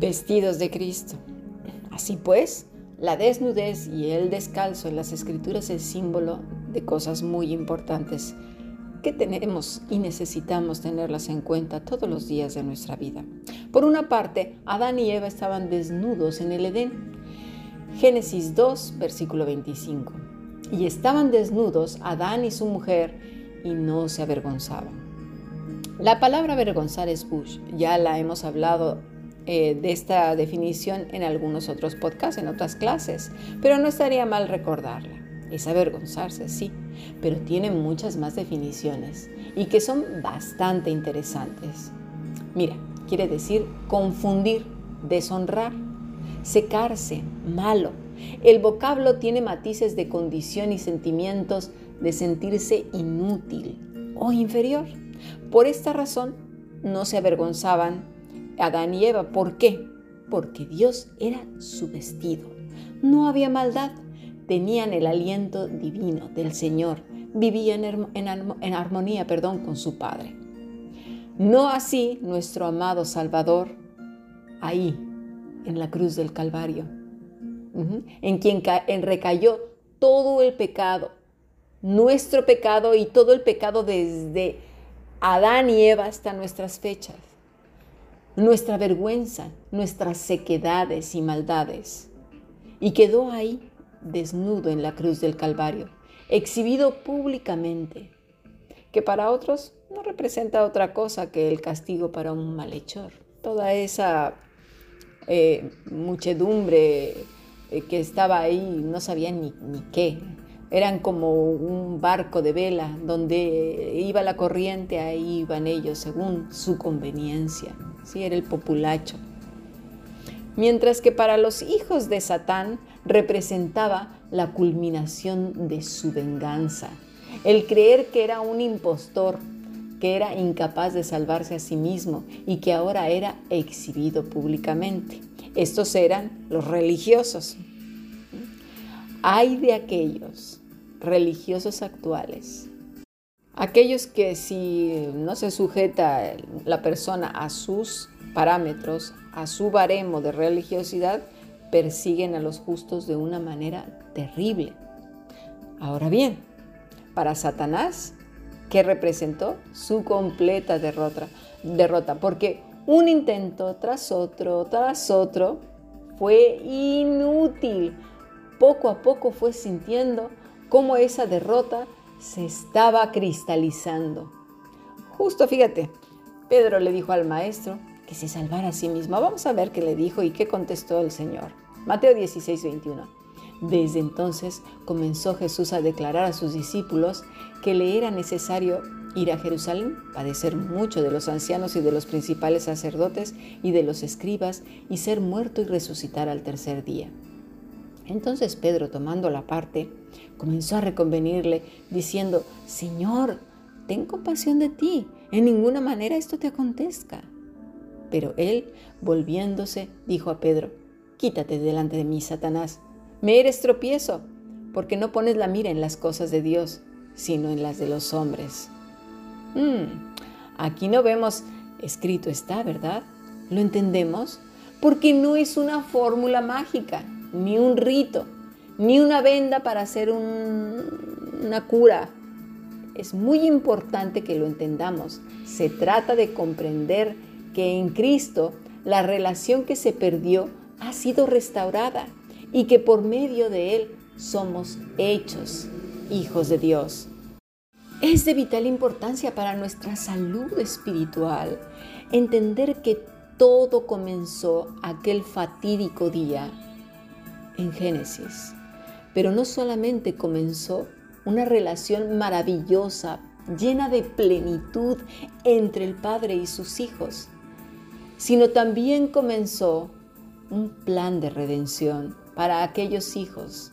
vestidos de Cristo. Así pues, la desnudez y el descalzo en las escrituras es símbolo de cosas muy importantes que tenemos y necesitamos tenerlas en cuenta todos los días de nuestra vida. Por una parte, Adán y Eva estaban desnudos en el Edén. Génesis 2, versículo 25. Y estaban desnudos Adán y su mujer y no se avergonzaban. La palabra avergonzar es bush, ya la hemos hablado eh, de esta definición en algunos otros podcasts, en otras clases, pero no estaría mal recordarla. Es avergonzarse, sí, pero tiene muchas más definiciones y que son bastante interesantes. Mira, quiere decir confundir, deshonrar, secarse, malo. El vocablo tiene matices de condición y sentimientos de sentirse inútil o inferior. Por esta razón, no se avergonzaban Adán y Eva. ¿Por qué? Porque Dios era su vestido. No había maldad. Tenían el aliento divino del Señor. Vivían en, armonía perdón, con su Padre. No así nuestro amado Salvador, ahí, en la cruz del Calvario, en quien recayó todo el pecado, nuestro pecado y todo el pecado desde Adán y Eva hasta nuestras fechas nuestra vergüenza, nuestras sequedades y maldades. Y quedó ahí, desnudo en la cruz del Calvario, exhibido públicamente, que para otros no representa otra cosa que el castigo para un malhechor. Toda esa eh, muchedumbre eh, que estaba ahí no sabía ni, ni qué, eran como un barco de vela donde iba la corriente, ahí iban ellos según su conveniencia. Sí, era el populacho. Mientras que para los hijos de Satán representaba la culminación de su venganza, el creer que era un impostor, que era incapaz de salvarse a sí mismo y que ahora era exhibido públicamente. Estos eran los religiosos. Hay de aquellos religiosos actuales. Aquellos que si no se sujeta la persona a sus parámetros, a su baremo de religiosidad, persiguen a los justos de una manera terrible. Ahora bien, para Satanás, ¿qué representó? Su completa derrota, derrota, porque un intento tras otro, tras otro, fue inútil. Poco a poco fue sintiendo cómo esa derrota se estaba cristalizando. Justo fíjate, Pedro le dijo al maestro que se salvara a sí mismo. Vamos a ver qué le dijo y qué contestó el Señor. Mateo 16, 21. Desde entonces comenzó Jesús a declarar a sus discípulos que le era necesario ir a Jerusalén, padecer mucho de los ancianos y de los principales sacerdotes y de los escribas y ser muerto y resucitar al tercer día. Entonces Pedro, tomando la parte, comenzó a reconvenirle, diciendo, Señor, ten compasión de ti, en ninguna manera esto te acontezca. Pero él, volviéndose, dijo a Pedro, Quítate delante de mí, Satanás, me eres tropiezo, porque no pones la mira en las cosas de Dios, sino en las de los hombres. Hmm, aquí no vemos, escrito está, ¿verdad? ¿Lo entendemos? Porque no es una fórmula mágica ni un rito, ni una venda para hacer una cura. Es muy importante que lo entendamos. Se trata de comprender que en Cristo la relación que se perdió ha sido restaurada y que por medio de Él somos hechos hijos de Dios. Es de vital importancia para nuestra salud espiritual entender que todo comenzó aquel fatídico día en Génesis. Pero no solamente comenzó una relación maravillosa, llena de plenitud entre el Padre y sus hijos, sino también comenzó un plan de redención para aquellos hijos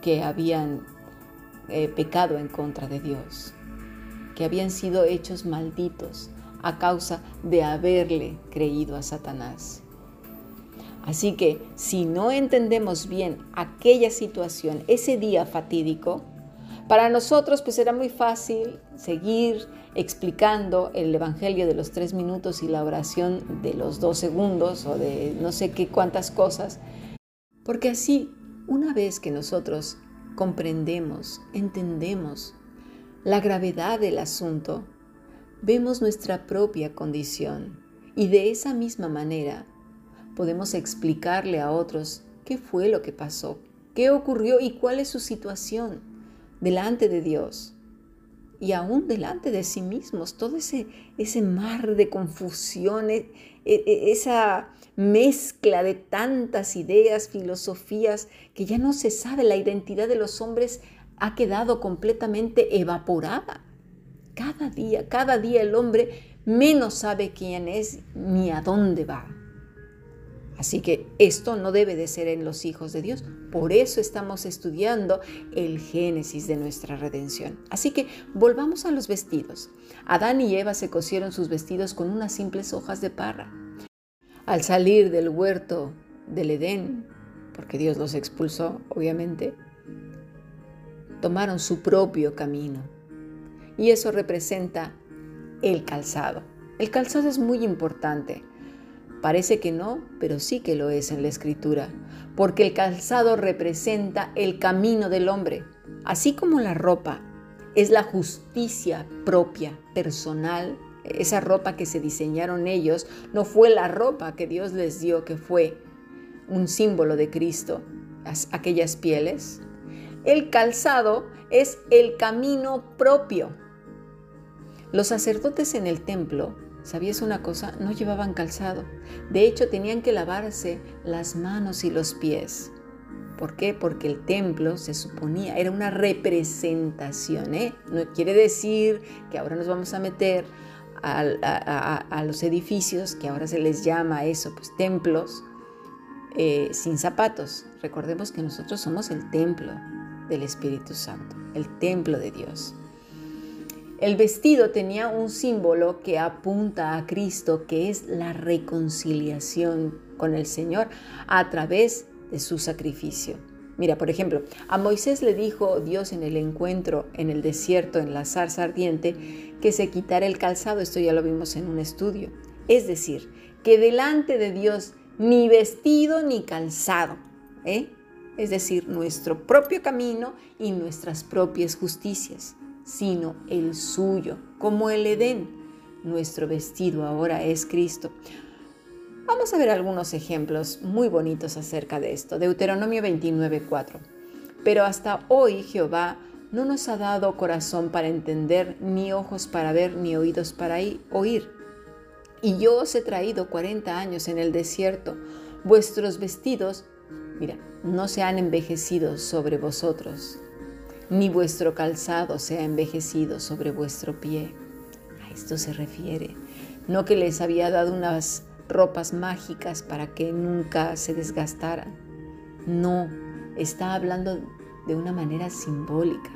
que habían eh, pecado en contra de Dios, que habían sido hechos malditos a causa de haberle creído a Satanás. Así que si no entendemos bien aquella situación, ese día fatídico, Para nosotros pues era muy fácil seguir explicando el Evangelio de los tres minutos y la oración de los dos segundos o de no sé qué cuántas cosas, porque así, una vez que nosotros comprendemos, entendemos la gravedad del asunto, vemos nuestra propia condición y de esa misma manera podemos explicarle a otros qué fue lo que pasó, qué ocurrió y cuál es su situación delante de Dios y aún delante de sí mismos. Todo ese, ese mar de confusión, e, e, esa mezcla de tantas ideas, filosofías, que ya no se sabe, la identidad de los hombres ha quedado completamente evaporada. Cada día, cada día el hombre menos sabe quién es ni a dónde va. Así que esto no debe de ser en los hijos de Dios. Por eso estamos estudiando el génesis de nuestra redención. Así que volvamos a los vestidos. Adán y Eva se cosieron sus vestidos con unas simples hojas de parra. Al salir del huerto del Edén, porque Dios los expulsó, obviamente, tomaron su propio camino. Y eso representa el calzado. El calzado es muy importante Parece que no, pero sí que lo es en la escritura, porque el calzado representa el camino del hombre, así como la ropa es la justicia propia, personal. Esa ropa que se diseñaron ellos no fue la ropa que Dios les dio, que fue un símbolo de Cristo, aquellas pieles. El calzado es el camino propio. Los sacerdotes en el templo ¿Sabías una cosa? No llevaban calzado. De hecho, tenían que lavarse las manos y los pies. ¿Por qué? Porque el templo se suponía, era una representación. ¿eh? No quiere decir que ahora nos vamos a meter a, los edificios, que ahora se les llama eso, pues templos, eh, sin zapatos. Recordemos que nosotros somos el templo del Espíritu Santo, el templo de Dios. El vestido tenía un símbolo que apunta a Cristo, que es la reconciliación con el Señor a través de su sacrificio. Mira, por ejemplo, a Moisés le dijo Dios en el encuentro en el desierto, en la zarza ardiente, que se quitara el calzado. Esto ya lo vimos en un estudio. Es decir, que delante de Dios ni vestido ni calzado. ¿eh? Es decir, nuestro propio camino y nuestras propias justicias sino el suyo, como el Edén. Nuestro vestido ahora es Cristo. Vamos a ver algunos ejemplos muy bonitos acerca de esto. Deuteronomio 29:4. Pero hasta hoy Jehová no nos ha dado corazón para entender, ni ojos para ver, ni oídos para oír. Y yo os he traído 40 años en el desierto. Vuestros vestidos, mira, no se han envejecido sobre vosotros, ni vuestro calzado sea envejecido sobre vuestro pie. A esto se refiere. No que les había dado unas ropas mágicas para que nunca se desgastaran. No, está hablando de una manera simbólica.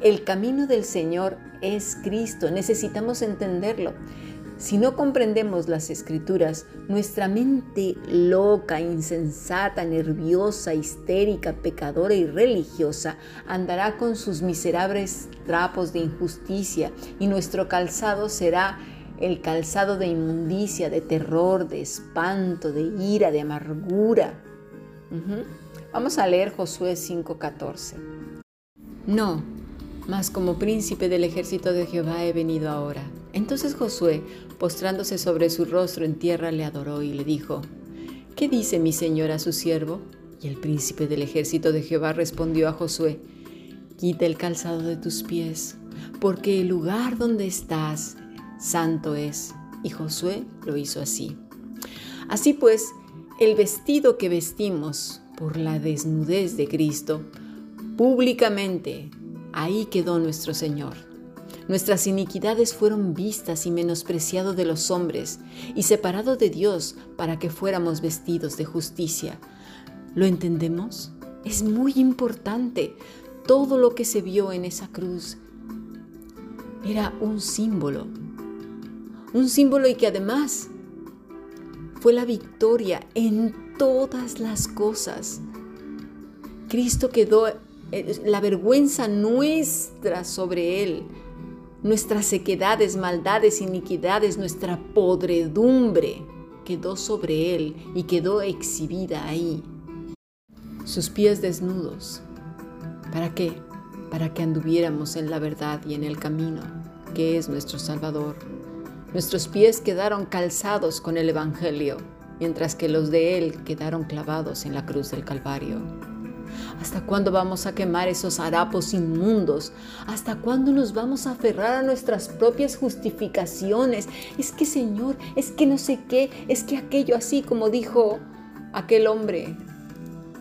El camino del Señor es Cristo, necesitamos entenderlo. Si no comprendemos las escrituras, nuestra mente loca, insensata, nerviosa, histérica, pecadora y religiosa andará con sus miserables trapos de injusticia y nuestro calzado será el calzado de inmundicia, de terror, de espanto, de ira, de amargura. Vamos a leer Josué 5:14. No, mas como príncipe del ejército de Jehová he venido ahora. Entonces Josué, postrándose sobre su rostro en tierra, le adoró y le dijo, ¿Qué dice mi señor a su siervo? Y el príncipe del ejército de Jehová respondió a Josué, Quita el calzado de tus pies, porque el lugar donde estás santo es. Y Josué lo hizo así. Así pues, el vestido que vestimos por la desnudez de Cristo, públicamente Ahí quedó nuestro Señor. Nuestras iniquidades fueron vistas y menospreciado de los hombres y separado de Dios para que fuéramos vestidos de justicia. ¿Lo entendemos? Es muy importante. Todo lo que se vio en esa cruz era un símbolo. Un símbolo y que además fue la victoria en todas las cosas. Cristo quedó la vergüenza nuestra sobre Él, nuestras sequedades, maldades, iniquidades, nuestra podredumbre quedó sobre Él y quedó exhibida ahí. Sus pies desnudos. ¿Para qué? Para que anduviéramos en la verdad y en el camino, que es nuestro Salvador. Nuestros pies quedaron calzados con el Evangelio, mientras que los de Él quedaron clavados en la cruz del Calvario. ¿Hasta cuándo vamos a quemar esos harapos inmundos? ¿Hasta cuándo nos vamos a aferrar a nuestras propias justificaciones? Es que Señor, es que no sé qué, es que aquello así como dijo aquel hombre.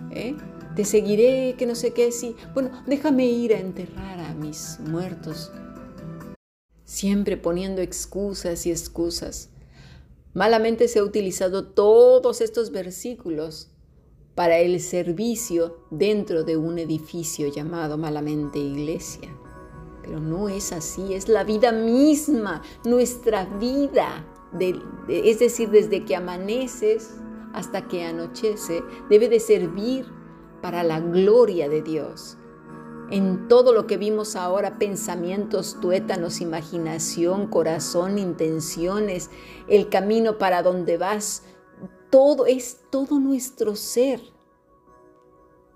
¿eh? Te seguiré, que no sé qué, sí. Bueno, déjame ir a enterrar a mis muertos. Siempre poniendo excusas y excusas. Malamente se ha utilizado todos estos versículos para el servicio dentro de un edificio llamado malamente iglesia. Pero no es así, es la vida misma, nuestra vida. es decir, desde que amaneces hasta que anochece, debe de servir para la gloria de Dios. En todo lo que vimos ahora, pensamientos, tuétanos, imaginación, corazón, intenciones, el camino para donde vas, todo es todo nuestro ser.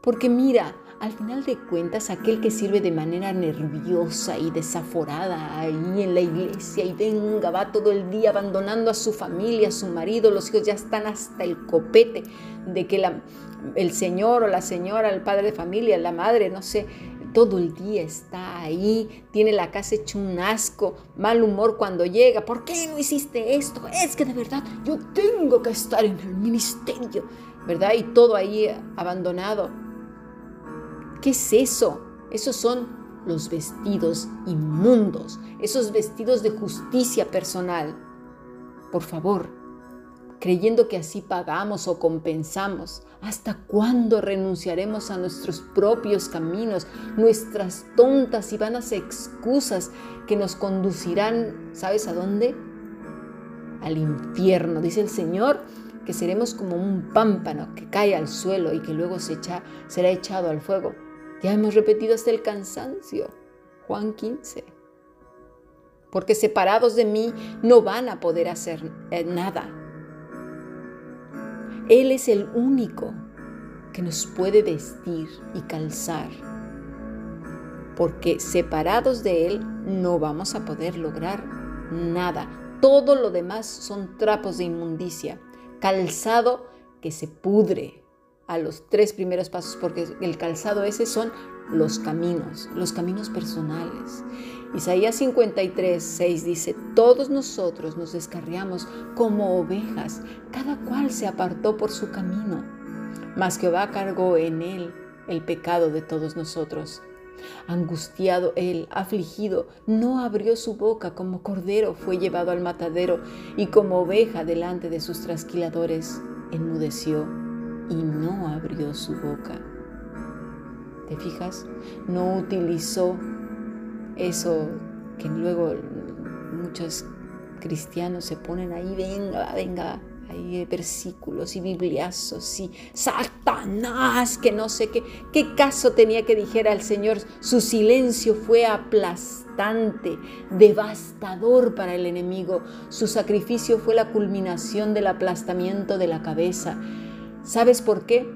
Porque mira, al final de cuentas, aquel que sirve de manera nerviosa y desaforada ahí en la iglesia y venga, va todo el día abandonando a su familia, a su marido, los hijos ya están hasta el copete de que el señor o la señora, el padre de familia, la madre, no sé, todo el día está ahí, tiene la casa hecho un asco, mal humor cuando llega. ¿Por qué no hiciste esto? Es que de verdad yo tengo que estar en el ministerio, ¿verdad? Y todo ahí abandonado. ¿Qué es eso? Esos son los vestidos inmundos, esos vestidos de justicia personal. Por favor, creyendo que así pagamos o compensamos. ¿Hasta cuándo renunciaremos a nuestros propios caminos, nuestras tontas y vanas excusas que nos conducirán, ¿sabes a dónde? Al infierno, dice el Señor, que seremos como un pámpano que cae al suelo y que luego se echa, será echado al fuego. Ya hemos repetido hasta el cansancio. Juan 15. Porque separados de mí no van a poder hacer eh, nada. Él es el único que nos puede vestir y calzar, porque separados de Él no vamos a poder lograr nada. Todo lo demás son trapos de inmundicia, calzado que se pudre a los tres primeros pasos, porque el calzado ese son los caminos, los caminos personales. Isaías 53, 6 dice, todos nosotros nos descarriamos como ovejas, cada cual se apartó por su camino, mas Jehová cargó en él el pecado de todos nosotros. Angustiado él, afligido, no abrió su boca, como cordero fue llevado al matadero, y como oveja delante de sus trasquiladores, enmudeció y no abrió su boca. ¿Te fijas? No utilizó eso que luego muchos cristianos se ponen ahí, venga, venga, hay versículos y bibliazos y Satanás, que no sé qué, qué caso tenía que dijera el Señor. Su silencio fue aplastante, devastador para el enemigo. Su sacrificio fue la culminación del aplastamiento de la cabeza. ¿Sabes por qué?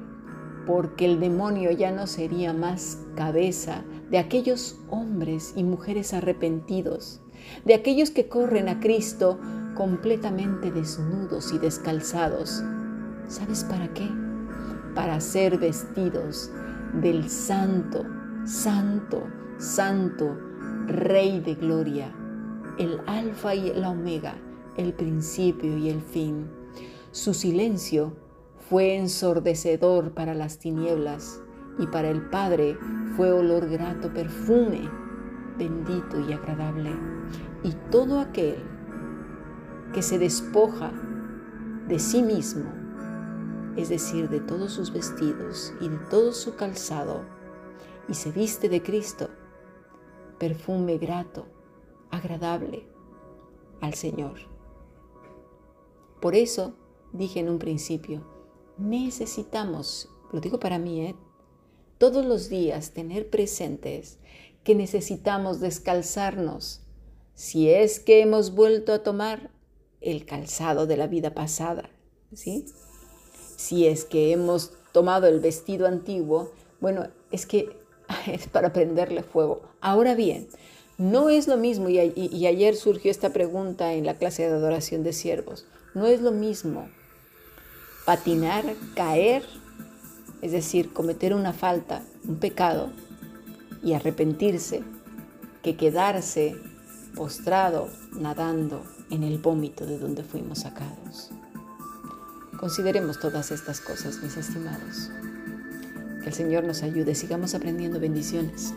Porque el demonio ya no sería más cabeza de aquellos hombres y mujeres arrepentidos, de aquellos que corren a Cristo completamente desnudos y descalzados. ¿Sabes para qué? Para ser vestidos del santo, santo, santo Rey de Gloria, el alfa y el omega, el principio y el fin. Su silencio fue ensordecedor para las tinieblas y para el Padre fue olor grato, perfume bendito y agradable. Y todo aquel que se despoja de sí mismo, es decir, de todos sus vestidos y de todo su calzado, y se viste de Cristo, perfume grato, agradable al Señor. Por eso dije en un principio, necesitamos, lo digo para mí, ¿eh? todos los días tener presentes que necesitamos descalzarnos si es que hemos vuelto a tomar el calzado de la vida pasada, ¿sí? Si es que hemos tomado el vestido antiguo, bueno, es que es para prenderle fuego. Ahora bien, no es lo mismo, y, y, ayer surgió esta pregunta en la clase de adoración de siervos, no es lo mismo patinar, caer, es decir, cometer una falta, un pecado y arrepentirse, que quedarse postrado, nadando en el vómito de donde fuimos sacados. Consideremos todas estas cosas, mis estimados. Que el Señor nos ayude, sigamos aprendiendo bendiciones.